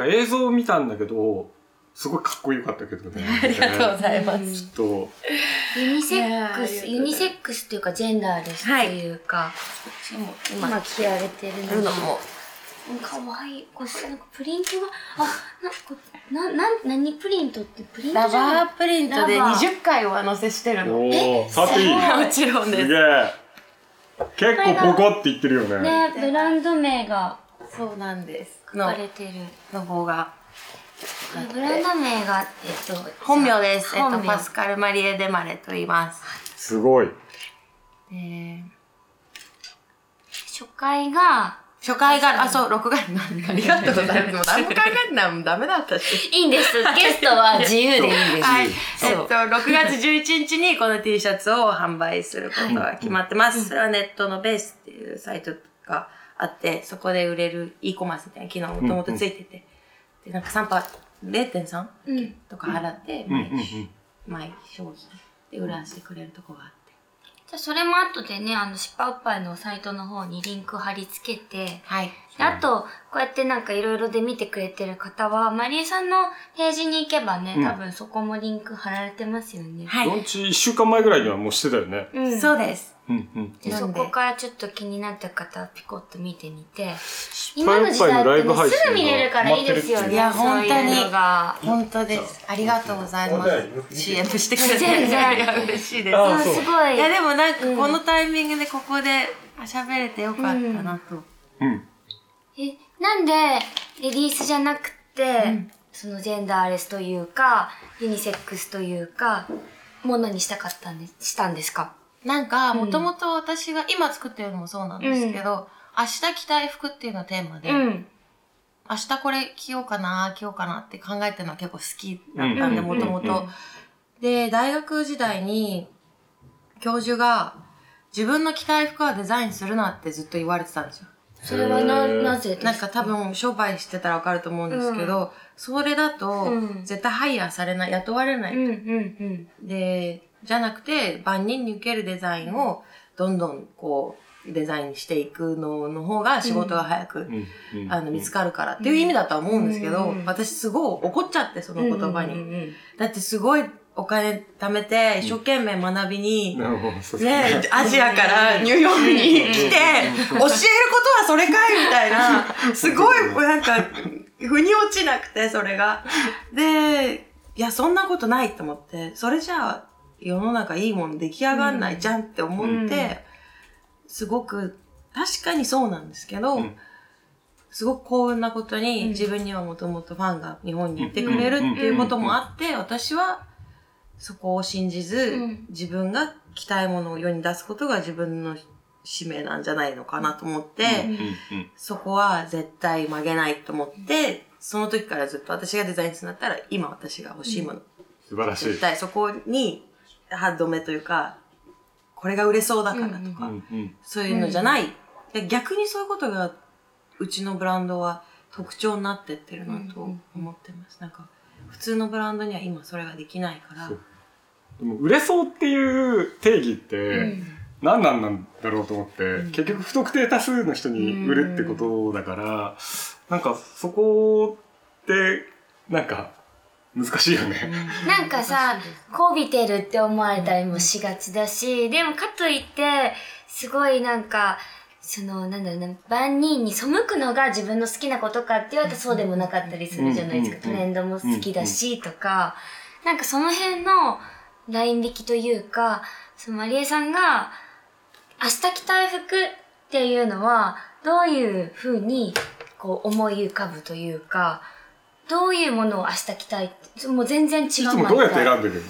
か映像を見たんだけど、すごいかっこよかったけどね。ありがとうございまちす。ょっと、ユニセックス、ユニセックスっていうかジェンダーレスっていうか、今、今着られてるのも、かわいい。これなんかプリントが、あ、な、こな、なん、何プリントってプリントラバープリントでラバー20回上乗せしてるの。おー、触っていいすごいもちろんすげです。え。結構ボコって言ってるよね。ね、ブランド名がそうなんです。書のかれてる。の方が。ブランド名が、えっと、本名です。えっと、パスカル・マリエ・デマレと言います。すごい。で初回が、初回が、あ、そう、6月、ありがとうございます。もう何も考えてないもんダメだったし。いいんです。ゲストは自由でいいんです。はい。えっと、6月11日にこの T シャツを販売することが決まってます。それはネットのベースっていうサイトがあって、そこで売れる e コマースみたいな機能もともとついてて、で、なんか3パー、0.3うん。とか払って、毎ん。毎商品で売らせてくれるとこがあって。じゃあそれも後でね、あの、しっぱおっぱいのサイトの方にリンク貼り付けて、はい。であと、こうやってなんかいろいろで見てくれてる方は、マリエさんのページに行けばね、うん多分そこもリンク貼られてますよね。はい。ロンチ一週間前ぐらいにはもうしてたよね。うん。そうです。でそこからちょっと気になった方はピコッと見てみて、いっぱいいっぱいのライブ配信すぐ見れるからいいですよね。いや本当にそういうのが。本当です。ありがとうございます。CM してくれて。全然いや、嬉しいです。あいやそうすごい。いやでもなんかこのタイミングでここで喋れてよかったなと。うん。え、なんで、レディースじゃなくて、そのジェンダーレスというか、ユニセックスというか、ものにしたかったんです、したんですか？なんかうんもともと私が今作ってるのもそうなんですけど、明日着たい服っていうのがテーマで、うん。明日これ着ようかな、着ようかなって考えてるのは結構好きだったんで、うんもともとうんうん。で、大学時代に教授が自分の着たい服はデザインするなってずっと言われてたんですよ。それはな、なぜですか？なんか多、分商売してたらわかると思うんですけど、それだとうん絶対ハイヤーされない、雇われない。うんうんで、じゃなくて万人に受けるデザインをどんどんこうデザインしていくのの方が仕事が早く、うんうん。あの見つかるからっていう意味だとは思うんですけど、うん私すごい怒っちゃってそのうん。言葉に。だってすごいお金貯めて一生懸命学びに、ね、アジアからニューヨークに来て、教えることはそれかいみたいな、すごい、なんか、腑に落ちなくて、それが。で、いや、そんなことないと思って、それじゃあ、世の中いいもの出来上がんないじゃんって思って、うん。すごく、確かにそうなんですけど、うん。すごく幸運なことに、うん。自分にはもともとファンが日本にいてくれるっていうこともあって、私はそこを信じず、うん。自分が着たいものを世に出すことが自分の使命なんじゃないのかなと思って、そこは絶対曲げないと思って、その時からずっと私がデザインするんだったら、今私が欲しいもの、素晴らしい。絶対そこに歯止めというか、これが売れそうだからとうか、んうん。そういうのじゃない。で逆にそういうことが、うちのブランドは特徴になってってるなと思ってます。なんか、普通のブランドには今それができないからでも売れそうっていう定義って何なんなんだろうと思って、結局不特定多数の人に売るってことだから、なんかそこってなんか難しいよね。なんかさ、こびてるって思われたりもしがちだし、でもかといって、すごいなんか、その、なんだろうな、万人に背くのが自分の好きなことかって言われたらそうでもなかったりするじゃないですか。うんトレンドも好きだし、とか、なんかその辺のライン引きというか、そのマリエさんが、明日着たい服っていうのは、どういうふうに、こう思い浮かぶというか、どういうものを明日着たいって、もう全然違ういつもどうやって選んでるの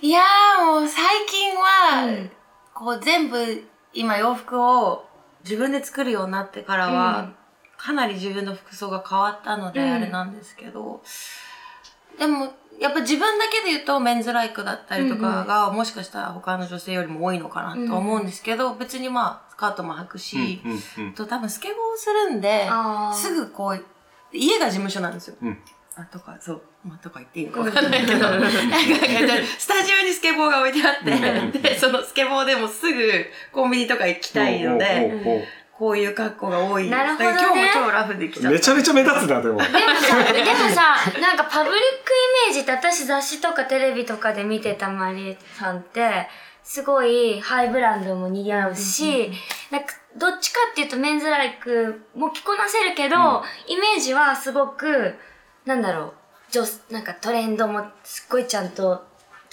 いやーもう最近は、うんこう全部今洋服を自分で作るようになってからは、うん。かなり自分の服装が変わったのでうん。あれなんですけど、でもやっぱ自分だけで言うとメンズライクだったりとかが、もしかしたら他の女性よりも多いのかなと思うんですけど、別にまあスカートも履くし、うんうんと多分スケボーをするんですぐこう家が事務所なんですよ。うん。あとか、そう、まあ、とか言っていいのかわかんないけど、スタジオにスケボーが置いてあって、で、そのスケボーでもすぐコンビニとか行きたいので、こういう格好が多い。なるほどね今日も超ラフできちゃった。めちゃめちゃ目立つな、でも。でもさ、でもさ、なんかパブリックイメージって私雑誌とかテレビとかで見てたマリエさんって、すごいハイブランドも似合うし、なんかどっちかっていうとメンズライクも着こなせるけど、イメージはすごく、なんだろう、女なんかトレンドもすっごいちゃんと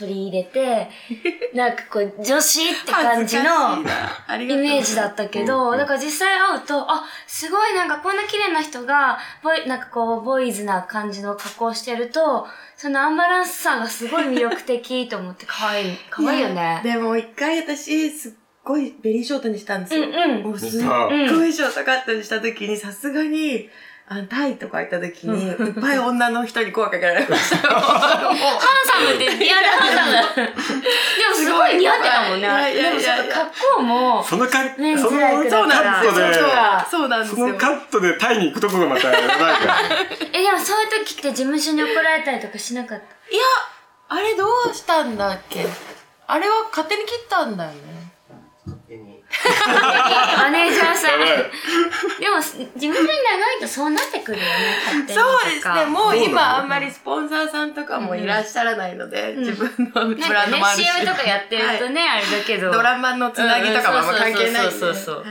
取り入れて、なんかこう女子って感じの、イメージだったけど、うんだから実際会うと、あ、すごいなんかこんな綺麗な人が、ボイ、なんかこう、ボーイズな感じの格好してると、そのアンバランスさがすごい魅力的と思って 可愛い、可愛いよね。でも一回私、すっごいベリーショートにしたんですよ。うんうん。もうすっごいショートカットにした時に、さすがに、あのタイとか行った時に、いっぱい女の人に声かけられましたよ。ハンサムって嫌だ、ハンサム。でもすごい似合ってたもんね。いやいやいやいやでもちょっと格好も、そのか、メンズそのそうだなんですよ。カットでそうそうなんですよ。そのカットでタイに行くとこがまた、なんか、え、でもそういう時って事務所に怒られたりとかしなかった？いや、あれどうしたんだっけ？あれは勝手に切ったんだよね。マネージャーさん。でも、事務所に長いとそうなってくるよね。そうですね。もう今あんまりスポンサーさんとかもいらっしゃらないので、自分のブランドもあるし。CM とかやってるとね、あれだけど。ドラマのつなぎとかもあんま関係ないんで。そうそうそう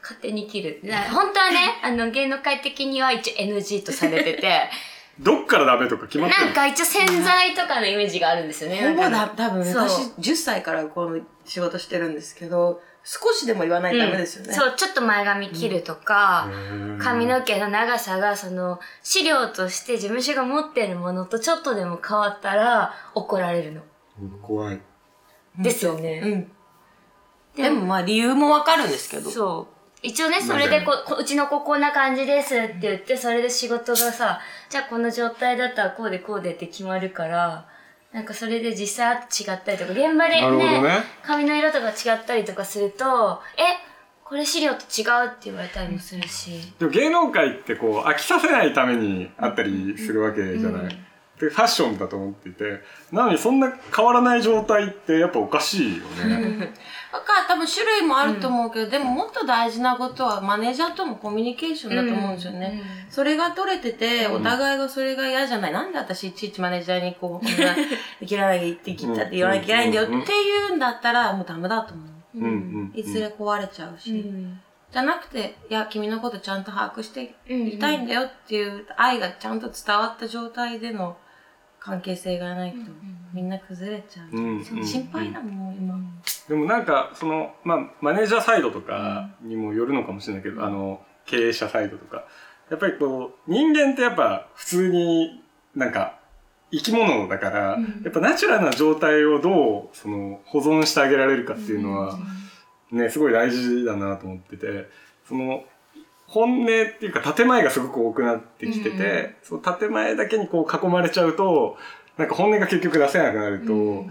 勝手に切る。本当はね、あの、芸能界的には一応 NG とされてて、どっからダメとか決まってるなんか一応洗剤とかのイメージがあるんですよね。ほぼだ、多分私10歳からこの仕事してるんですけど、少しでも言わないとダメですよね。そう、ちょっと前髪切るとか、うん髪の毛の長さがその資料として事務所が持ってるものとちょっとでも変わったら怒られるの。怖い。ですよね。うん。でもまあ理由もわかるんですけど。そう。一応ね、それでここうちの子こんな感じですって言って、それで仕事がさ、じゃあこの状態だったらこうでこうでって決まるから、なんかそれで実際違ったりとか、現場でね、ね。髪の色とか違ったりとかすると、え、これ資料と違うって言われたりもするし。でも芸能界ってこう飽きさせないためにあったりするわけじゃない、でファッションだと思っていてなのにそんな変わらない状態ってやっぱおかしいよね、だから多分種類もあると思うけど、でももっと大事なことはマネージャーとのコミュニケーションだと思うんですよね。それが取れてて、お互いがそれが嫌じゃない。なんで私いちいちマネージャーにこう、こんな、いけないって言ったって言わなきゃいけないんだよっていうんだったら、もうダメだと思う。うん。うん。いずれ壊れちゃうし。うん。じゃなくて、いや、君のことちゃんと把握していたいんだよっていう愛がちゃんと伝わった状態での関係性がないと、みんな崩れちゃう。うんうん心配だもん、今。でもなんかその、まあ、マネージャーサイドとかにもよるのかもしれないけど、あの経営者サイドとか。やっぱりこう人間ってやっぱ普通になんか生き物だから、やっぱナチュラルな状態をどうその保存してあげられるかっていうのは、ね、すごい大事だなと思ってて、その、本音っていうか建前がすごく多くなってきてて、その建前だけにこう囲まれちゃうと、なんか本音が結局出せなくなると、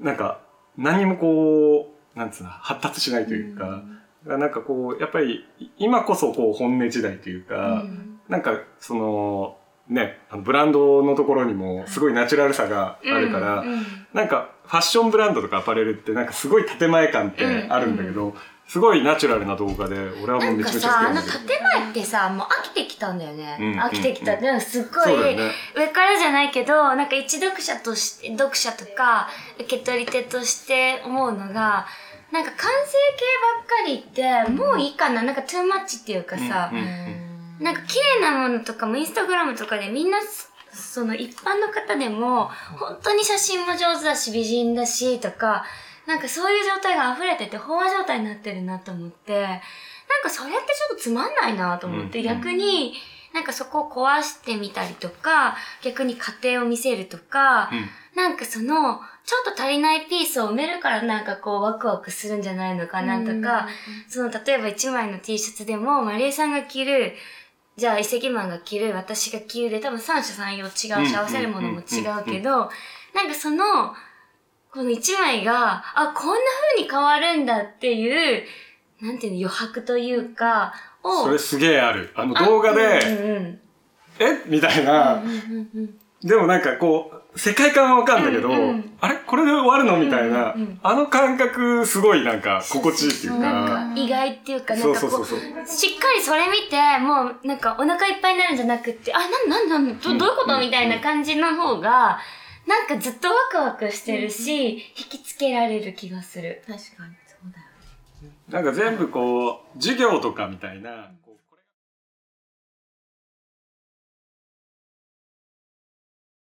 なんか何もこう、なんつうの、発達しないというか、なんかこう、やっぱり今こそこう本音時代というか、なんかその、ね、ブランドのところにもすごいナチュラルさがあるから、うん。うんなんかファッションブランドとかアパレルってなんかすごい建前感ってあるんだけど、すごいナチュラルな動画で俺はもなうんめちゃめちゃかさ、あの好きなんだけど。建前ってさ、もう飽きてきたんだよね。うん飽きてきた。うんでもすっごい、ね上からじゃないけど、なんか一読者として、読者とか、受け取り手として思うのが、なんか完成形ばっかりって、もういいかな。なんかトゥーマッチっていうかさ、なんか綺麗なものとかもインスタグラムとかでみんなその一般の方でも本当に写真も上手だし美人だしとかなんかそういう状態が溢れてて飽和状態になってるなと思ってなんかそれってちょっとつまんないなと思って、うん逆になんかそこを壊してみたりとか逆に家庭を見せるとか、なんかそのちょっと足りないピースを埋めるからなんかこうワクワクするんじゃないのかなとか、その例えば1枚の T シャツでもマリエさんが着るじゃあ遺跡マンが着る私が着るで多分三者三様違うしうん合わせるものも違うけどなんかそのこの1枚があこんな風に変わるんだっていうなんていうの余白というかをそれすげえある。あの動画うんで、うん。え？みたいな、でもなんかこう、世界観はわかんだけど、うんうんあれ？これで終わるの？みたいな、うんうんあの感覚すごいなんか心地いいっていうか。か意外っていうか、なそんかこう、うそう。そうそう。しっかりそれ見て、もうなんかお腹いっぱいになるんじゃなくって、あ、なんなんなんどどういうこと？みたいな感じの方が、なんかずっとワクワクしてるし、引きつけられる気がする。確かに、そうだよ。なんか全部こう、授業とかみたいな、